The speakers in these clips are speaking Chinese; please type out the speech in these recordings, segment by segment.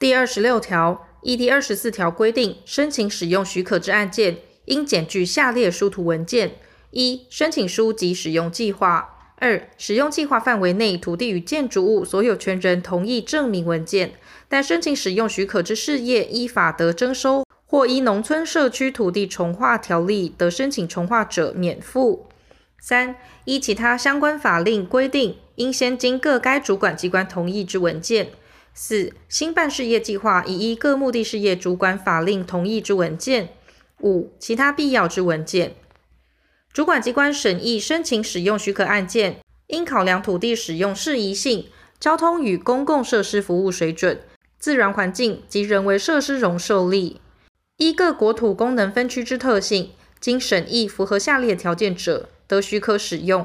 第二十六条，依第二十四条规定，申请使用许可之案件，应检具下列书图文件：一、申请书及使用计划；二、使用计划范围内土地与建筑物所有权人同意证明文件。但申请使用许可之事业依法得征收，或依农村社区土地重划条例得申请重划者免付。三、依其他相关法令规定，应先经各该主管机关同意之文件。四、新办事业计划以依各目的事业主管法令同意之文件。五、其他必要之文件。主管机关审议申请使用许可案件，应考量土地使用适宜性、交通与公共设施服务水准。自然环境及人为设施容受力，依各国土功能分区之特性，经审议符合下列条件者，得许可使用：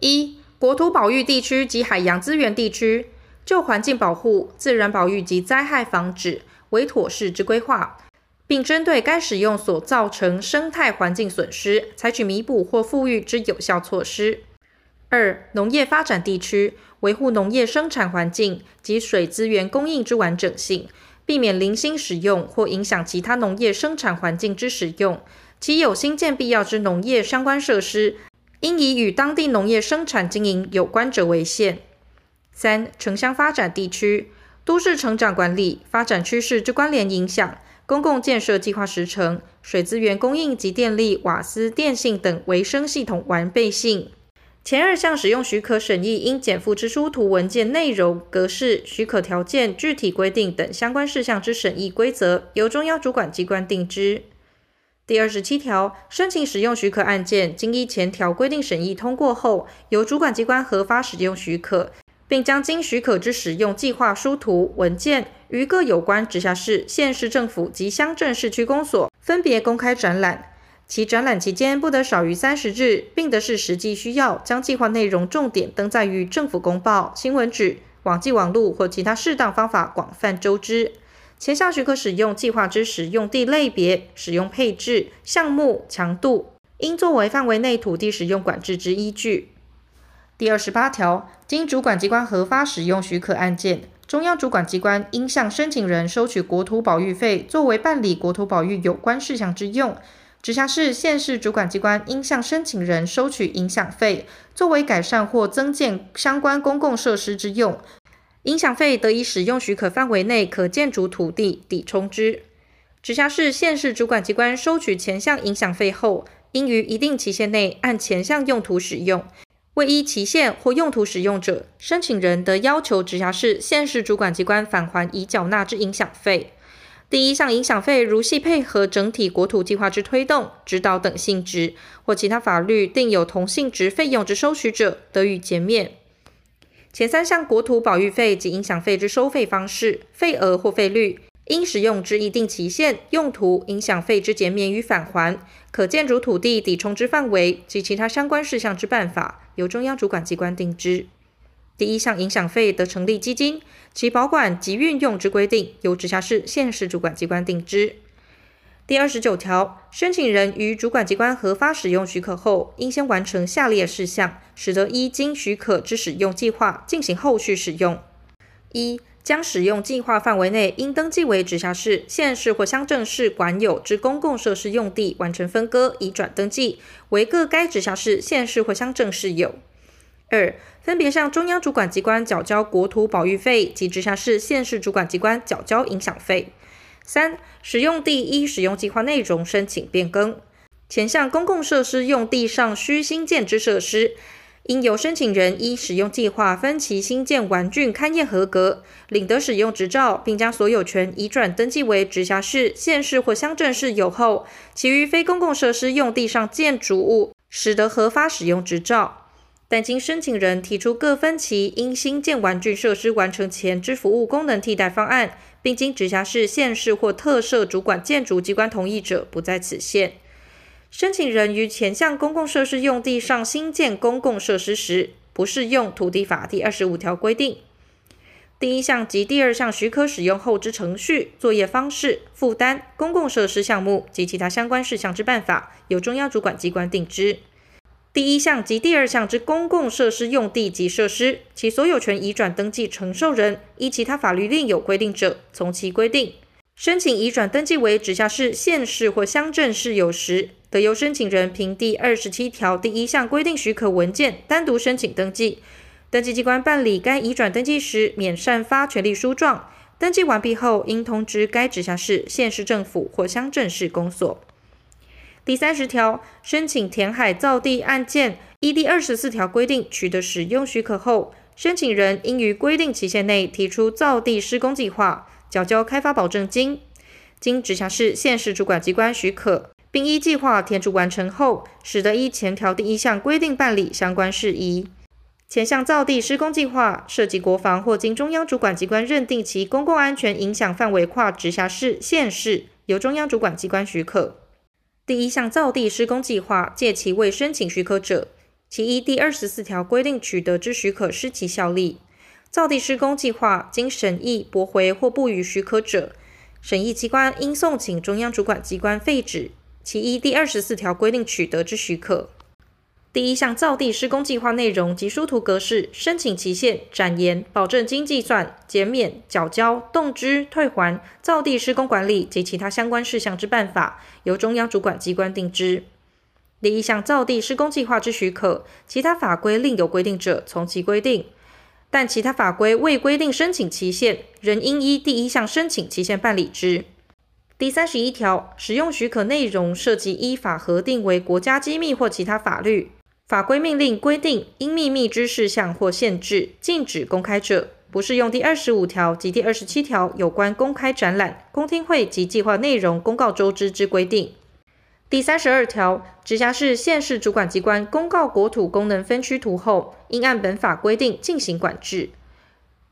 一、国土保育地区及海洋资源地区，就环境保护、自然保育及灾害防止为妥适之规划，并针对该使用所造成生态环境损失，采取弥补或复育之有效措施。二、农业发展地区。维护农业生产环境及水资源供应之完整性，避免零星使用或影响其他农业生产环境之使用。其有兴建必要之农业相关设施，应以与当地农业生产经营有关者为限。三、城乡发展地区，都市成长管理、发展趋势之关联影响、公共建设计划时程、水资源供应及电力、瓦斯、电信等维生系统完备性。前二项使用许可审议应减负之书图文件内容、格式、许可条件、具体规定等相关事项之审议规则，由中央主管机关定之。第二十七条，申请使用许可案件，经依前条规定审议通过后，由主管机关核发使用许可，并将经许可之使用计划书图文件，于各有关直辖市、县市政府及乡镇市区公所分别公开展览。其展览期间不得少于三十日，并得视实际需要，将计划内容重点登载于政府公报、新闻纸、网际网路或其他适当方法广泛周知。前项许可使用计划之使用地类别、使用配置、项目、强度，应作为范围内土地使用管制之依据。第二十八条，经主管机关核发使用许可案件，中央主管机关应向申请人收取国土保育费，作为办理国土保育有关事项之用。直辖市、县市主管机关应向申请人收取影响费，作为改善或增建相关公共设施之用。影响费得以使用许可范围内可建筑土地抵充之。直辖市、县市主管机关收取前项影响费后，应于一定期限内按前项用途使用。未依期限或用途使用者，申请人得要求直辖市、县市主管机关返还已缴纳之影响费。第一项影响费，如系配合整体国土计划之推动、指导等性质，或其他法律定有同性质费用之收取者，得予减免。前三项国土保育费及影响费之收费方式、费额或费率，应使用之一定期限、用途、影响费之减免与返还、可建筑土地抵充之范围及其他相关事项之办法，由中央主管机关定之。第一项影响费得成立基金，其保管及运用之规定，由直辖市、县市主管机关定之。第二十九条，申请人于主管机关核发使用许可后，应先完成下列事项，使得依经许可之使用计划进行后续使用：一、将使用计划范围内应登记为直辖市、县市或乡镇市管有之公共设施用地完成分割，移转登记为各该直辖市、县市或乡镇市有。二、分别向中央主管机关缴交国土保育费及直辖市、县市主管机关缴交影响费。三、使用地依使用计划内容申请变更。前项公共设施用地上需新建之设施，应由申请人依使用计划分期新建完竣勘验合格，领得使用执照，并将所有权移转登记为直辖市、县市或乡镇市有后，其余非公共设施用地上建筑物，始得核发使用执照。但经申请人提出各分期应新建完竣设施完成前之服务功能替代方案，并经直辖市、县市或特设主管建筑机关同意者，不在此限。申请人于前项公共设施用地上新建公共设施时，不适用土地法第二十五条规定。第一项及第二项许可使用后之程序、作业方式、负担、公共设施项目及其他相关事项之办法，由中央主管机关定之。第一项及第二项之公共设施用地及设施，其所有权移转登记承受人依其他法律另有规定者，从其规定。申请移转登记为直辖市、县市或乡镇市有时，得由申请人凭第二十七条第一项规定许可文件单独申请登记。登记机关办理该移转登记时，免缮发权利书状。登记完毕后，应通知该直辖市、县市政府或乡镇市公所。第三十条，申请填海造地案件，依第二十四条规定取得使用许可后，申请人应于规定期限内提出造地施工计划，缴交开发保证金。经直辖市、县市主管机关许可，并依计划填筑完成后，使得依前条第一项规定办理相关事宜。前项造地施工计划涉及国防或经中央主管机关认定其公共安全影响范围跨直辖市、县市，由中央主管机关许可。第一项造地施工计划借其未申请许可者，其依第二十四条规定取得之许可失其效力。造地施工计划经审议驳回或不予许可者，审议机关应送请中央主管机关废止其一第二十四条规定取得之许可。第一项造地施工计划内容及书图格式、申请期限、展延、保证金计算、减免、缴交、动支、退还、造地施工管理及其他相关事项之办法，由中央主管机关定之。第一项造地施工计划之许可，其他法规另有规定者，从其规定；但其他法规未规定申请期限，仍应依第一项申请期限办理之。第三十一条，使用许可内容涉及依法核定为国家机密或其他法律。法规命令规定应秘密之事项或限制、禁止公开者，不适用第二十五条及第二十七条有关公开展览、公听会及计划内容公告周知之规定。第三十二条，直辖市、县市主管机关公告国土功能分区图后，应按本法规定进行管制。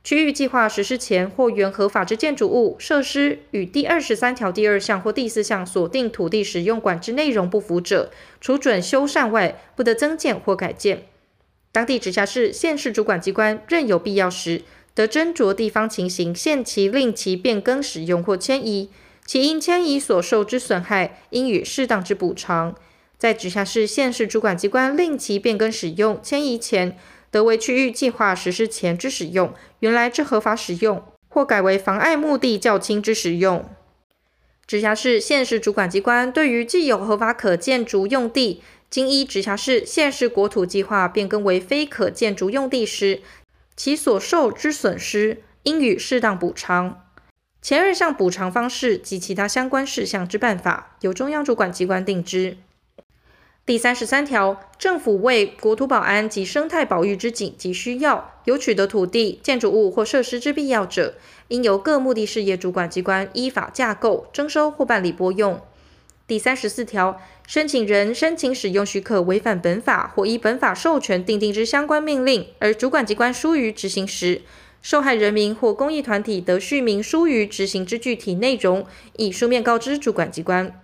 区域计划实施前或原合法之建筑物、设施与第二十三条第二项或第四项锁定土地使用管制内容不符者，除准修缮外，不得增建或改建。当地直辖市、县市主管机关任有必要时，得斟酌地方情形，限期令其变更使用或迁移。其因迁移所受之损害，应予适当之补偿。在直辖市、县市主管机关令其变更使用、迁移前，得为区域计划实施前之使用，原来之合法使用，或改为妨碍目的较轻之使用。直辖市、县市主管机关对于既有合法可建筑用地，经依直辖市、县市国土计划变更为非可建筑用地时，其所受之损失，应予适当补偿。前二项补偿方式及其他相关事项之办法，由中央主管机关定之。第三十三条，政府为国土保安及生态保育之紧急需要，有取得土地、建筑物或设施之必要者，应由各目的事业主管机关依法架构、征收或办理拨用。第三十四条，申请人申请使用许可违反本法或依本法授权订定之相关命令，而主管机关疏于执行时，受害人民或公益团体得续明疏于执行之具体内容，以书面告知主管机关。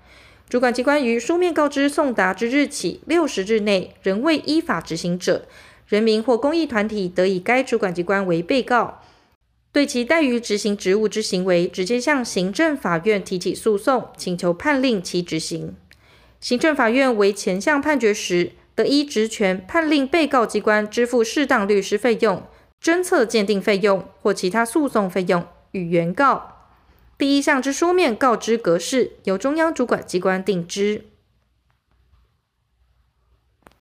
主管机关于书面告知送达之日起六十日内仍未依法执行者，人民或公益团体得以该主管机关为被告，对其怠于执行职务之行为，直接向行政法院提起诉讼，请求判令其执行。行政法院为前项判决时，得依职权判令被告机关支付适当律师费用、侦测鉴定费用或其他诉讼费用与原告。第一项之书面告知格式，由中央主管机关定之。